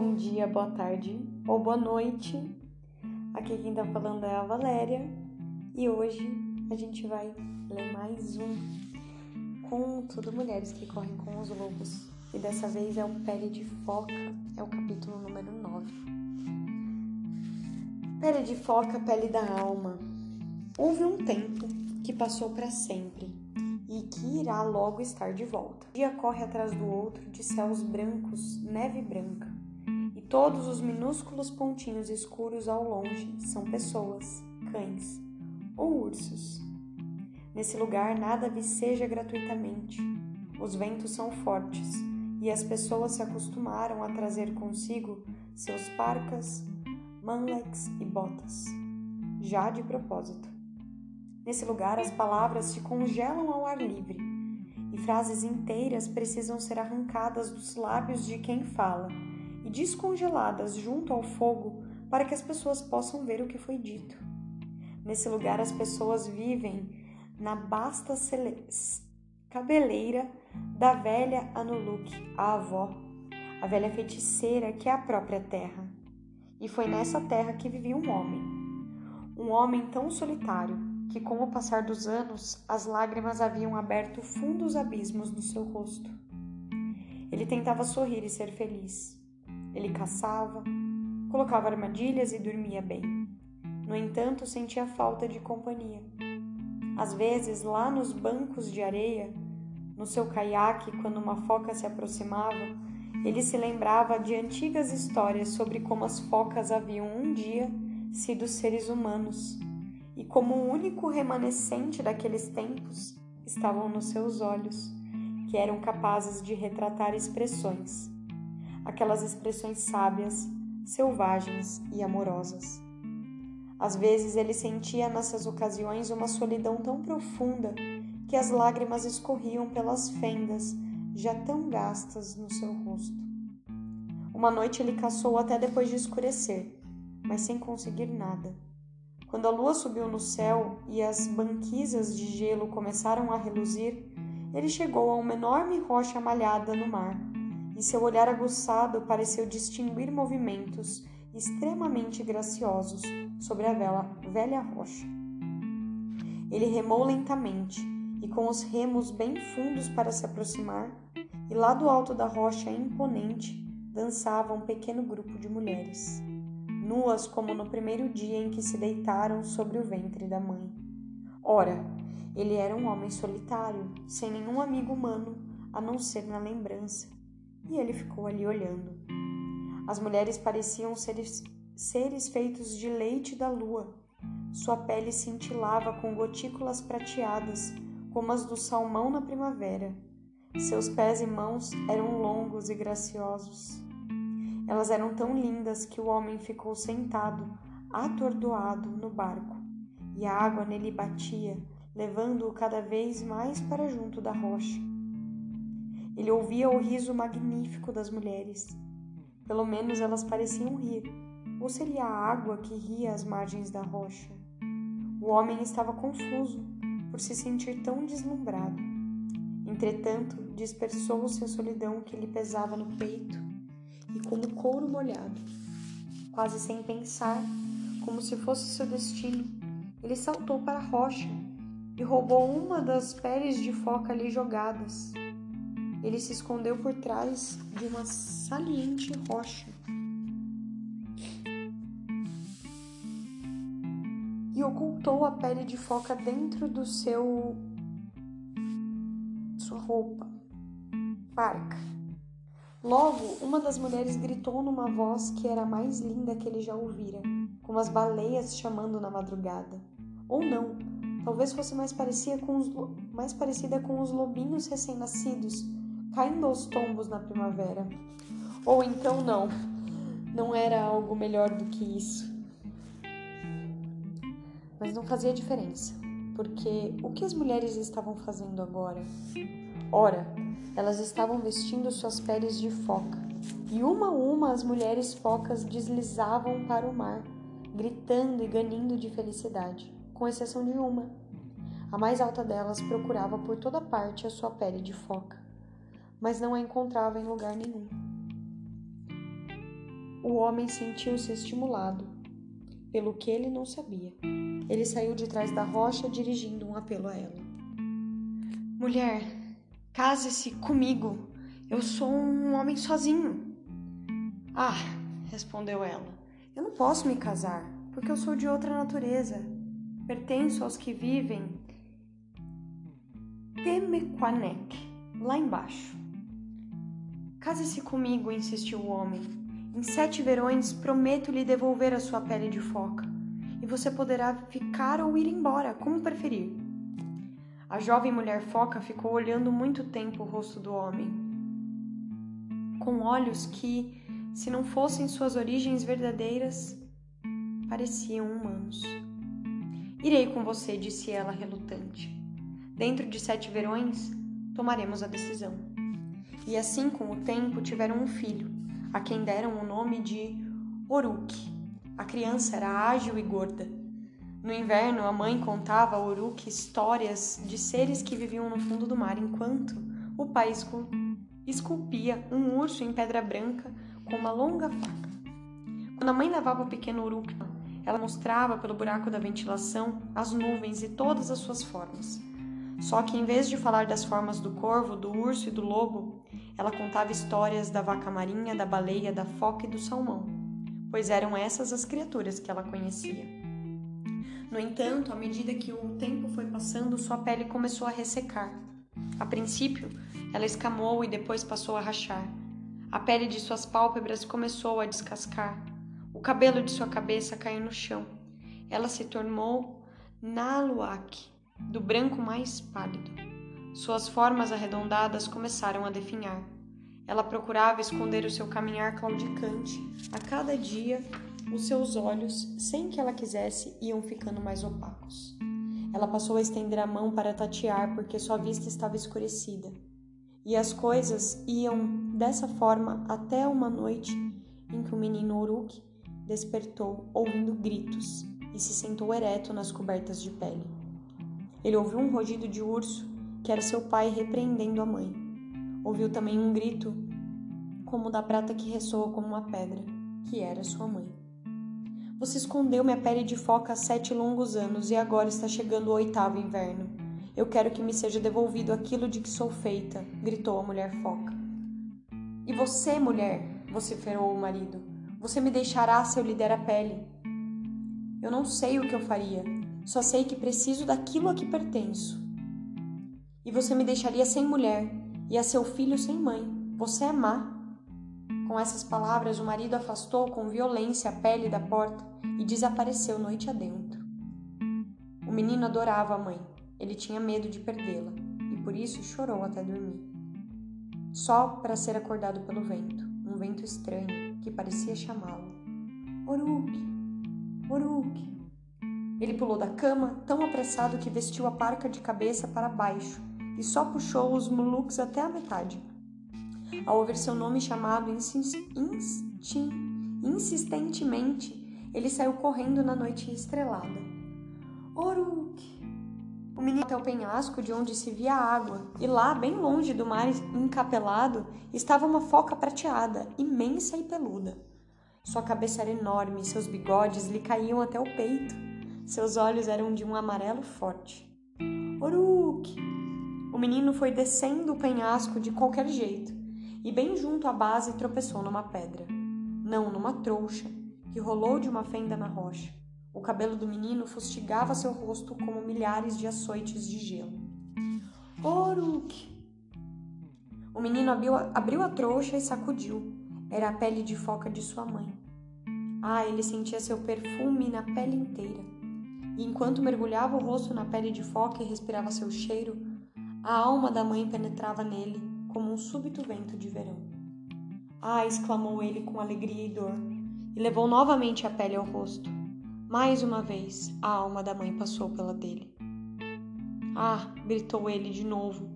bom dia, boa tarde ou boa noite. Aqui quem tá falando é a Valéria e hoje a gente vai ler mais um conto do Mulheres que Correm com os Lobos. E dessa vez é o Pele de Foca, é o capítulo número 9. Pele de Foca, Pele da Alma. Houve um tempo que passou para sempre e que irá logo estar de volta. O dia corre atrás do outro de céus brancos, neve branca, todos os minúsculos pontinhos escuros ao longe são pessoas, cães ou ursos. Nesse lugar nada viceja gratuitamente. Os ventos são fortes e as pessoas se acostumaram a trazer consigo seus parcas, manlex e botas, já de propósito. Nesse lugar, as palavras se congelam ao ar livre e frases inteiras precisam ser arrancadas dos lábios de quem fala e descongeladas junto ao fogo para que as pessoas possam ver o que foi dito. Nesse lugar, as pessoas vivem na basta cabeleira da velha Anuluk, a avó, a velha feiticeira que é a própria terra. E foi nessa terra que vivia um homem, um homem tão solitário que, com o passar dos anos, as lágrimas haviam aberto fundos abismos no seu rosto. Ele tentava sorrir e ser feliz. Ele caçava, colocava armadilhas e dormia bem. No entanto, sentia falta de companhia. Às vezes, lá nos bancos de areia, no seu caiaque, quando uma foca se aproximava, ele se lembrava de antigas histórias sobre como as focas haviam um dia sido seres humanos e como o único remanescente daqueles tempos estavam nos seus olhos, que eram capazes de retratar expressões, aquelas expressões sábias, selvagens e amorosas. Às vezes ele sentia nessas ocasiões uma solidão tão profunda que as lágrimas escorriam pelas fendas já tão gastas no seu rosto. Uma noite ele caçou até depois de escurecer, mas sem conseguir nada. Quando a lua subiu no céu e as banquisas de gelo começaram a reluzir, ele chegou a uma enorme rocha malhada no mar, e seu olhar aguçado pareceu distinguir movimentos extremamente graciosos sobre a vela, velha rocha. Ele remou lentamente e com os remos bem fundos para se aproximar, e lá do alto da rocha imponente dançava um pequeno grupo de mulheres nuas como no primeiro dia em que se deitaram sobre o ventre da mãe. Ora, ele era um homem solitário, sem nenhum amigo humano a não ser na lembrança, e ele ficou ali olhando. As mulheres pareciam seres, seres feitos de leite da lua. Sua pele cintilava com gotículas prateadas, como as do salmão na primavera. Seus pés e mãos eram longos e graciosos. Elas eram tão lindas que o homem ficou sentado, atordoado, no barco, e a água nele batia, levando-o cada vez mais para junto da rocha. Ele ouvia o riso magnífico das mulheres. Pelo menos elas pareciam rir, ou seria a água que ria às margens da rocha? O homem estava confuso por se sentir tão deslumbrado. Entretanto, dispersou-se a solidão que lhe pesava no peito e como couro molhado. Quase sem pensar, como se fosse seu destino, ele saltou para a rocha e roubou uma das peles de foca ali jogadas. Ele se escondeu por trás de uma saliente rocha. E ocultou a pele de foca dentro do seu sua roupa, parca. Logo, uma das mulheres gritou numa voz que era a mais linda que ele já ouvira, como as baleias chamando na madrugada. Ou não, talvez fosse mais parecida com os, mais parecida com os lobinhos recém-nascidos, caindo aos tombos na primavera. Ou então não, não era algo melhor do que isso. Mas não fazia diferença, porque o que as mulheres estavam fazendo agora? Ora, elas estavam vestindo suas peles de foca, e uma a uma as mulheres focas deslizavam para o mar, gritando e ganindo de felicidade, com exceção de uma. A mais alta delas procurava por toda parte a sua pele de foca, mas não a encontrava em lugar nenhum. o homem sentiu-se estimulado, pelo que ele não sabia. Ele saiu de trás da rocha dirigindo um apelo a ela. Mulher, case-se comigo. Eu sou um homem sozinho. Ah, respondeu ela, eu não posso me casar, porque eu sou de outra natureza. Pertenço aos que vivem Temequanec, lá embaixo. Case-se comigo, insistiu o homem. Em sete verões prometo lhe devolver a sua pele de foca, e você poderá ficar ou ir embora, como preferir. A jovem mulher foca ficou olhando muito tempo o rosto do homem, com olhos que, se não fossem suas origens verdadeiras, pareciam humanos. Irei com você, disse ela relutante. Dentro de sete verões, tomaremos a decisão. E assim, com o tempo, tiveram um filho, a quem deram o nome de Oruk. A criança era ágil e gorda. No inverno, a mãe contava a Oruk histórias de seres que viviam no fundo do mar, enquanto o pai esculpia um urso em pedra branca com uma longa faca. Quando a mãe levava o pequeno Uruk, ela mostrava pelo buraco da ventilação as nuvens e todas as suas formas. Só que em vez de falar das formas do corvo, do urso e do lobo, ela contava histórias da vaca marinha, da baleia, da foca e do salmão, pois eram essas as criaturas que ela conhecia. No entanto, à medida que o tempo foi passando, sua pele começou a ressecar. A princípio, ela escamou e depois passou a rachar. A pele de suas pálpebras começou a descascar. O cabelo de sua cabeça caiu no chão. Ela se tornou Naluak, do branco mais pálido. Suas formas arredondadas começaram a definhar. Ela procurava esconder o seu caminhar claudicante. A cada dia, os seus olhos, sem que ela quisesse, iam ficando mais opacos. Ela passou a estender a mão para tatear porque sua vista estava escurecida. E as coisas iam dessa forma até uma noite em que o menino Uruk despertou ouvindo gritos e se sentou ereto nas cobertas de pele. Ele ouviu um rugido de urso, que era seu pai repreendendo a mãe. Ouviu também um grito, como da prata que ressoa como uma pedra, que era sua mãe. Você escondeu minha pele de foca há sete longos anos e agora está chegando o oitavo inverno. Eu quero que me seja devolvido aquilo de que sou feita, gritou a mulher foca. E você, mulher, vociferou o marido, você me deixará se eu lhe der a pele. Eu não sei o que eu faria, só sei que preciso daquilo a que pertenço. E você me deixaria sem mulher e a seu filho sem mãe. Você é má. Com essas palavras, o marido afastou com violência a pele da porta e desapareceu noite adentro. O menino adorava a mãe. Ele tinha medo de perdê-la e por isso chorou até dormir. Só para ser acordado pelo vento, um vento estranho que parecia chamá-lo. Oruk, Oruk. Ele pulou da cama, tão apressado que vestiu a parca de cabeça para baixo e só puxou os muluks até a metade. Ao ouvir seu nome chamado insistentemente, ele saiu correndo na noite estrelada. Oruk! O menino até o penhasco de onde se via a água, e lá, bem longe do mar encapelado, estava uma foca prateada, imensa e peluda. Sua cabeça era enorme, seus bigodes lhe caíam até o peito. Seus olhos eram de um amarelo forte. Oruk! O menino foi descendo o penhasco de qualquer jeito e, bem junto à base, tropeçou numa pedra. Não, numa trouxa, que rolou de uma fenda na rocha. O cabelo do menino fustigava seu rosto como milhares de açoites de gelo. Oruk! O menino abriu a, abriu a trouxa e sacudiu. Era a pele de foca de sua mãe. Ah, ele sentia seu perfume na pele inteira e enquanto mergulhava o rosto na pele de foca e respirava seu cheiro, a alma da mãe penetrava nele como um súbito vento de verão. Ah! exclamou ele com alegria e dor, e levou novamente a pele ao rosto. Mais uma vez, a alma da mãe passou pela dele. Ah! gritou ele de novo,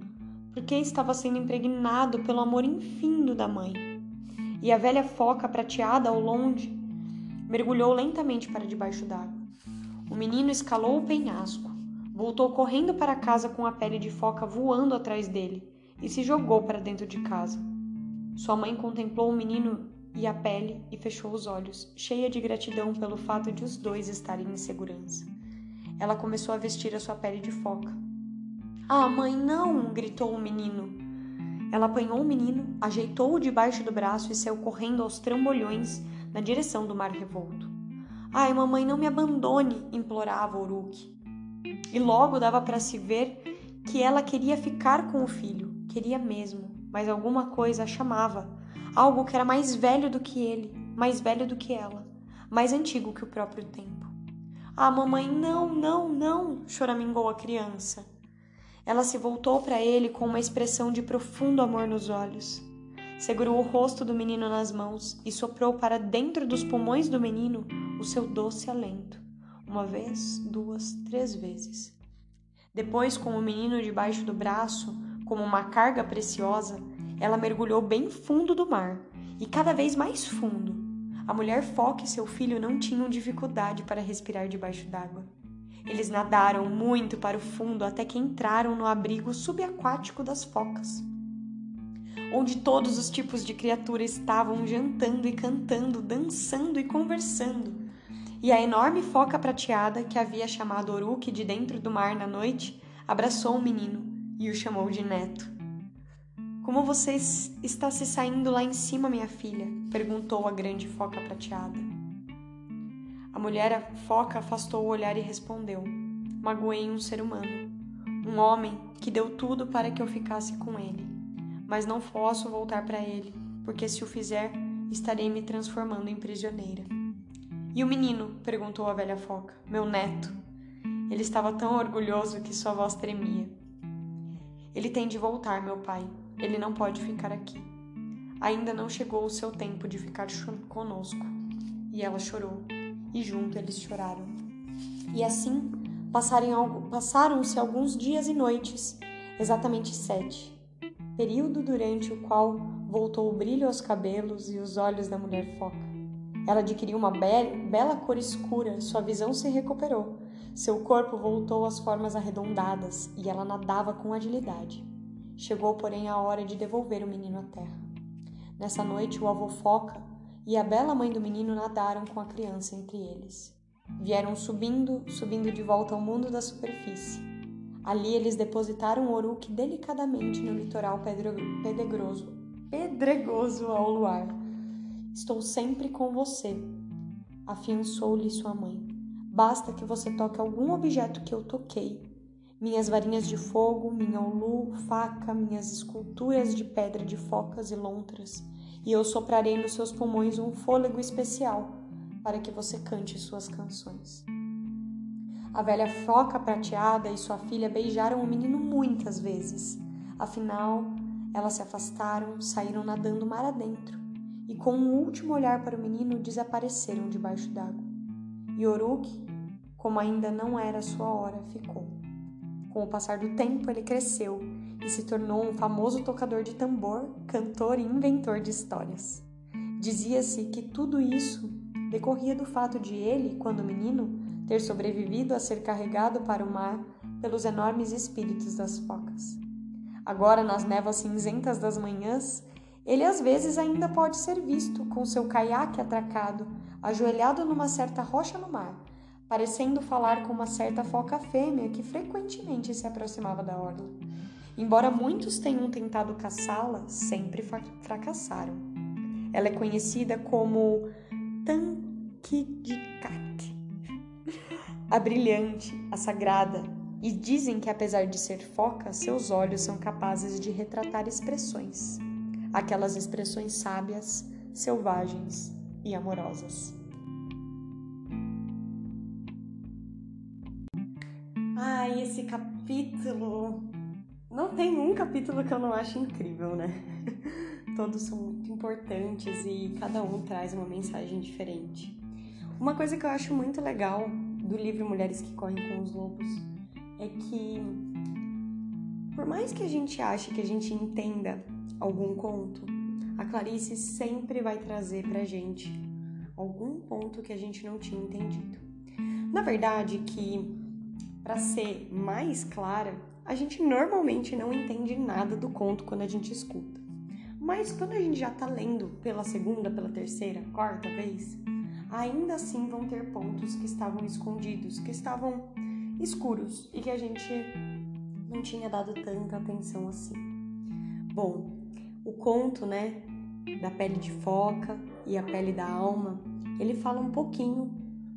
porque estava sendo impregnado pelo amor infindo da mãe. E a velha foca prateada ao longe mergulhou lentamente para debaixo d'água. O menino escalou o penhasco, voltou correndo para casa com a pele de foca voando atrás dele e se jogou para dentro de casa. Sua mãe contemplou o menino e a pele e fechou os olhos, cheia de gratidão pelo fato de os dois estarem em segurança. Ela começou a vestir a sua pele de foca. Ah, mãe, não! gritou o menino. Ela apanhou o menino, ajeitou-o debaixo do braço e saiu correndo aos trambolhões na direção do mar revolto. Ai, mamãe, não me abandone! implorava Uruk. E logo dava para se ver que ela queria ficar com o filho, queria mesmo, mas alguma coisa a chamava, algo que era mais velho do que ele, mais velho do que ela, mais antigo que o próprio tempo. Ah, mamãe, não, não, não! choramingou a criança. Ela se voltou para ele com uma expressão de profundo amor nos olhos. Segurou o rosto do menino nas mãos e soprou para dentro dos pulmões do menino o seu doce alento. Uma vez, duas, três vezes. Depois, com o menino debaixo do braço, como uma carga preciosa, ela mergulhou bem fundo do mar e cada vez mais fundo. A mulher foca e seu filho não tinham dificuldade para respirar debaixo d'água. Eles nadaram muito para o fundo até que entraram no abrigo subaquático das focas, onde todos os tipos de criatura estavam jantando e cantando, dançando e conversando. E a enorme foca prateada, que havia chamado Oruque de dentro do mar na noite, abraçou o menino e o chamou de neto. Como você está se saindo lá em cima, minha filha? perguntou a grande foca prateada. A mulher foca afastou o olhar e respondeu: Magoei um ser humano, um homem que deu tudo para que eu ficasse com ele. Mas não posso voltar para ele, porque se o fizer, estarei me transformando em prisioneira. E o menino? perguntou a velha foca. Meu neto. Ele estava tão orgulhoso que sua voz tremia. Ele tem de voltar, meu pai. Ele não pode ficar aqui. Ainda não chegou o seu tempo de ficar conosco. E ela chorou e junto eles choraram. E assim passaram-se alguns dias e noites, exatamente sete, período durante o qual voltou o brilho aos cabelos e os olhos da mulher foca. Ela adquiriu uma be bela cor escura, sua visão se recuperou, seu corpo voltou às formas arredondadas e ela nadava com agilidade. Chegou, porém, a hora de devolver o menino à terra. Nessa noite, o avô Foca e a bela mãe do menino nadaram com a criança entre eles. Vieram subindo, subindo de volta ao mundo da superfície. Ali eles depositaram o Oruque delicadamente no litoral pedregoso, pedregoso ao luar. Estou sempre com você, afiançou-lhe sua mãe. Basta que você toque algum objeto que eu toquei. Minhas varinhas de fogo, minha ulu, faca, minhas esculturas de pedra de focas e lontras e eu soprarei nos seus pulmões um fôlego especial para que você cante suas canções. A velha foca prateada e sua filha beijaram o menino muitas vezes. Afinal, elas se afastaram, saíram nadando mar adentro e, com um último olhar para o menino, desapareceram debaixo d'água. E Oruk, como ainda não era sua hora, ficou. Com o passar do tempo, ele cresceu e se tornou um famoso tocador de tambor, cantor e inventor de histórias. Dizia-se que tudo isso decorria do fato de ele, quando menino, ter sobrevivido a ser carregado para o mar pelos enormes espíritos das focas. Agora, nas névoas cinzentas das manhãs, ele às vezes ainda pode ser visto com seu caiaque atracado, ajoelhado numa certa rocha no mar, parecendo falar com uma certa foca fêmea que frequentemente se aproximava da orla. Embora muitos tenham tentado caçá-la, sempre fracassaram. Ela é conhecida como Tankidikak, a brilhante, a sagrada, e dizem que apesar de ser foca, seus olhos são capazes de retratar expressões, aquelas expressões sábias, selvagens e amorosas. Ai, esse capítulo não tem um capítulo que eu não acho incrível, né? Todos são muito importantes e cada um traz uma mensagem diferente. Uma coisa que eu acho muito legal do livro Mulheres que Correm com os Lobos é que, por mais que a gente ache que a gente entenda algum conto, a Clarice sempre vai trazer pra gente algum ponto que a gente não tinha entendido. Na verdade, que para ser mais clara, a gente normalmente não entende nada do conto quando a gente escuta. Mas quando a gente já tá lendo pela segunda, pela terceira, quarta vez, ainda assim vão ter pontos que estavam escondidos, que estavam escuros e que a gente não tinha dado tanta atenção assim. Bom, o conto, né, da pele de foca e a pele da alma, ele fala um pouquinho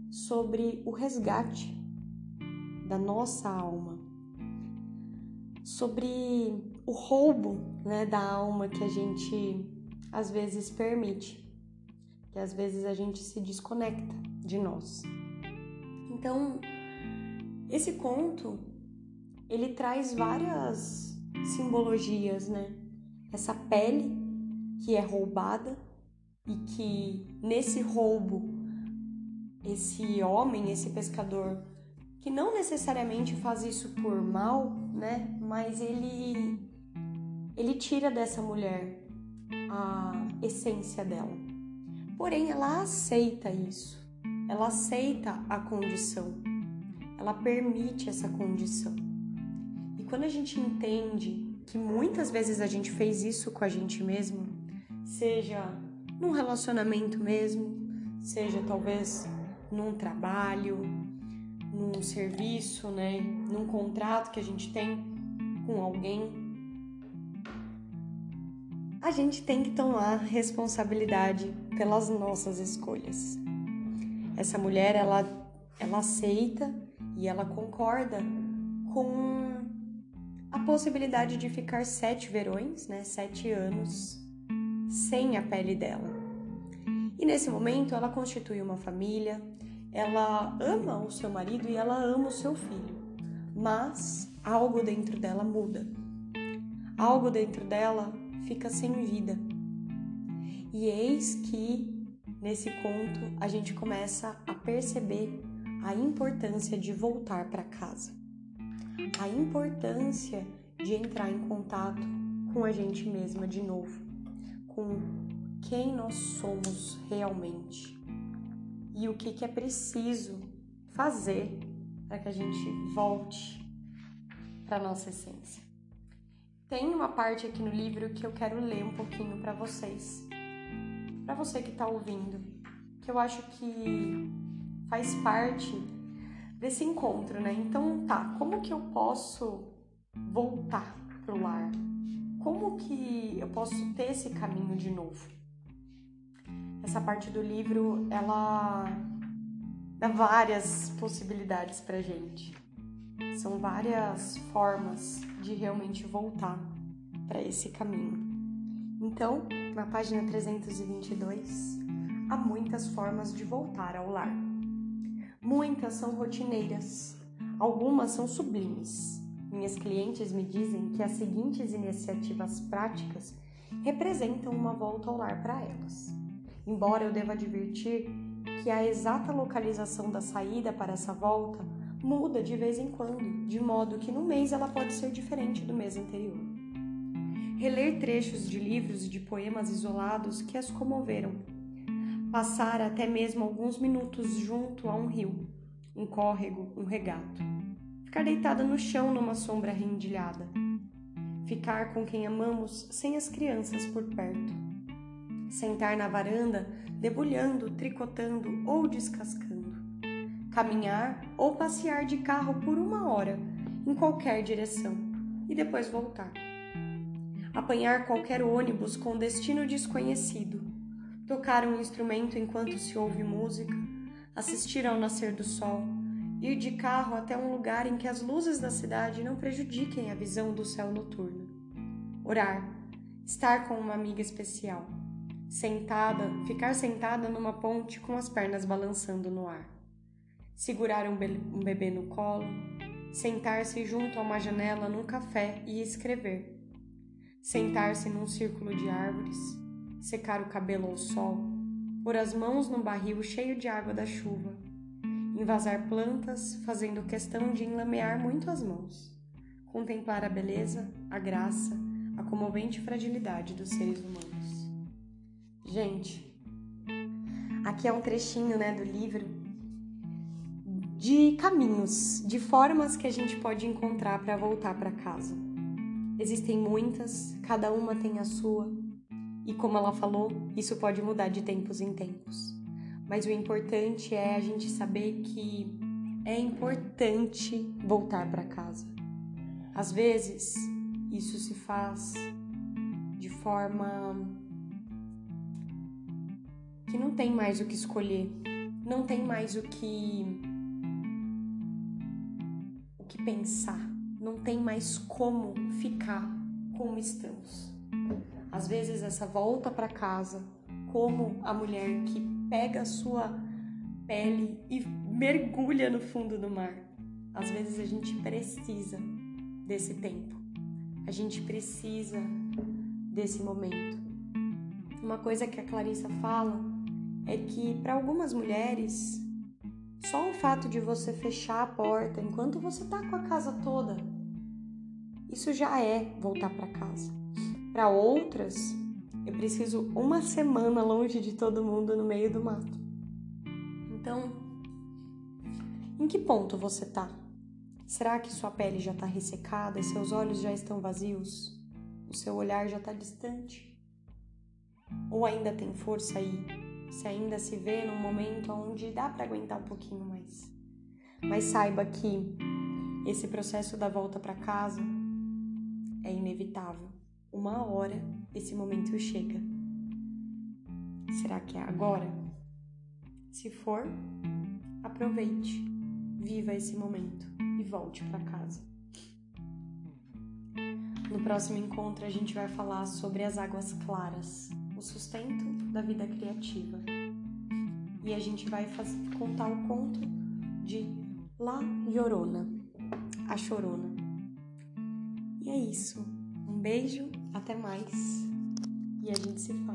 sobre o resgate da nossa alma, sobre o roubo né, da alma que a gente às vezes permite, que às vezes a gente se desconecta de nós. Então, esse conto ele traz várias simbologias, né? Essa pele que é roubada e que nesse roubo esse homem, esse pescador, que não necessariamente faz isso por mal, né? Mas ele ele tira dessa mulher a essência dela. Porém, ela aceita isso. Ela aceita a condição. Ela permite essa condição. E quando a gente entende que muitas vezes a gente fez isso com a gente mesmo, seja num relacionamento mesmo, seja talvez num trabalho, num serviço, né, num contrato que a gente tem com alguém, a gente tem que tomar responsabilidade pelas nossas escolhas. Essa mulher, ela ela aceita e ela concorda com a possibilidade de ficar sete verões, né, sete anos, sem a pele dela. E nesse momento ela constitui uma família, ela ama o seu marido e ela ama o seu filho, mas algo dentro dela muda. Algo dentro dela fica sem vida. E eis que nesse conto a gente começa a perceber a importância de voltar para casa. A importância de entrar em contato com a gente mesma de novo, com quem nós somos realmente e o que, que é preciso fazer para que a gente volte para nossa essência. Tem uma parte aqui no livro que eu quero ler um pouquinho para vocês, para você que está ouvindo, que eu acho que faz parte desse encontro, né? Então, tá, como que eu posso voltar pro lar? Como que eu posso ter esse caminho de novo? essa parte do livro ela dá várias possibilidades pra gente. São várias formas de realmente voltar para esse caminho. Então, na página 322, há muitas formas de voltar ao lar. Muitas são rotineiras, algumas são sublimes. Minhas clientes me dizem que as seguintes iniciativas práticas representam uma volta ao lar para elas embora eu deva advertir que a exata localização da saída para essa volta muda de vez em quando, de modo que no mês ela pode ser diferente do mês anterior. Reler trechos de livros e de poemas isolados que as comoveram. Passar até mesmo alguns minutos junto a um rio, um córrego, um regato. Ficar deitada no chão numa sombra rendilhada. Ficar com quem amamos sem as crianças por perto sentar na varanda, debulhando, tricotando ou descascando, caminhar ou passear de carro por uma hora em qualquer direção e depois voltar. Apanhar qualquer ônibus com destino desconhecido, tocar um instrumento enquanto se ouve música, assistir ao nascer do sol, ir de carro até um lugar em que as luzes da cidade não prejudiquem a visão do céu noturno. Orar, estar com uma amiga especial sentada, ficar sentada numa ponte com as pernas balançando no ar. Segurar um, be um bebê no colo, sentar-se junto a uma janela num café e escrever. Sentar-se num círculo de árvores, secar o cabelo ao sol, pôr as mãos num barril cheio de água da chuva, invasar plantas, fazendo questão de enlamear muito as mãos, contemplar a beleza, a graça, a comovente fragilidade dos seres humanos. Gente, aqui é um trechinho, né, do livro de caminhos, de formas que a gente pode encontrar para voltar para casa. Existem muitas, cada uma tem a sua, E como ela falou, isso pode mudar de tempos em tempos. Mas o importante é a gente saber que é importante voltar para casa. Às vezes, isso se faz de forma que não tem mais o que escolher, não tem mais o que o que pensar, não tem mais como ficar como estamos. Às vezes essa volta para casa, como a mulher que pega a sua pele e mergulha no fundo do mar. Às vezes a gente precisa desse tempo. A gente precisa desse momento. Uma coisa que a Clarissa fala é que para algumas mulheres, só o fato de você fechar a porta enquanto você tá com a casa toda, isso já é voltar para casa. Para outras, eu preciso uma semana longe de todo mundo no meio do mato. Então, em que ponto você tá? Será que sua pele já está ressecada seus olhos já estão vazios? O seu olhar já está distante? Ou ainda tem força aí? Se ainda se vê num momento onde dá para aguentar um pouquinho mais. Mas saiba que esse processo da volta para casa é inevitável. Uma hora esse momento chega. Será que é agora? Se for, aproveite, viva esse momento e volte para casa. No próximo encontro, a gente vai falar sobre as águas claras, o sustento da vida criativa. E a gente vai fazer, contar o conto de La Llorona, a Chorona. E é isso. Um beijo, até mais e a gente se fala.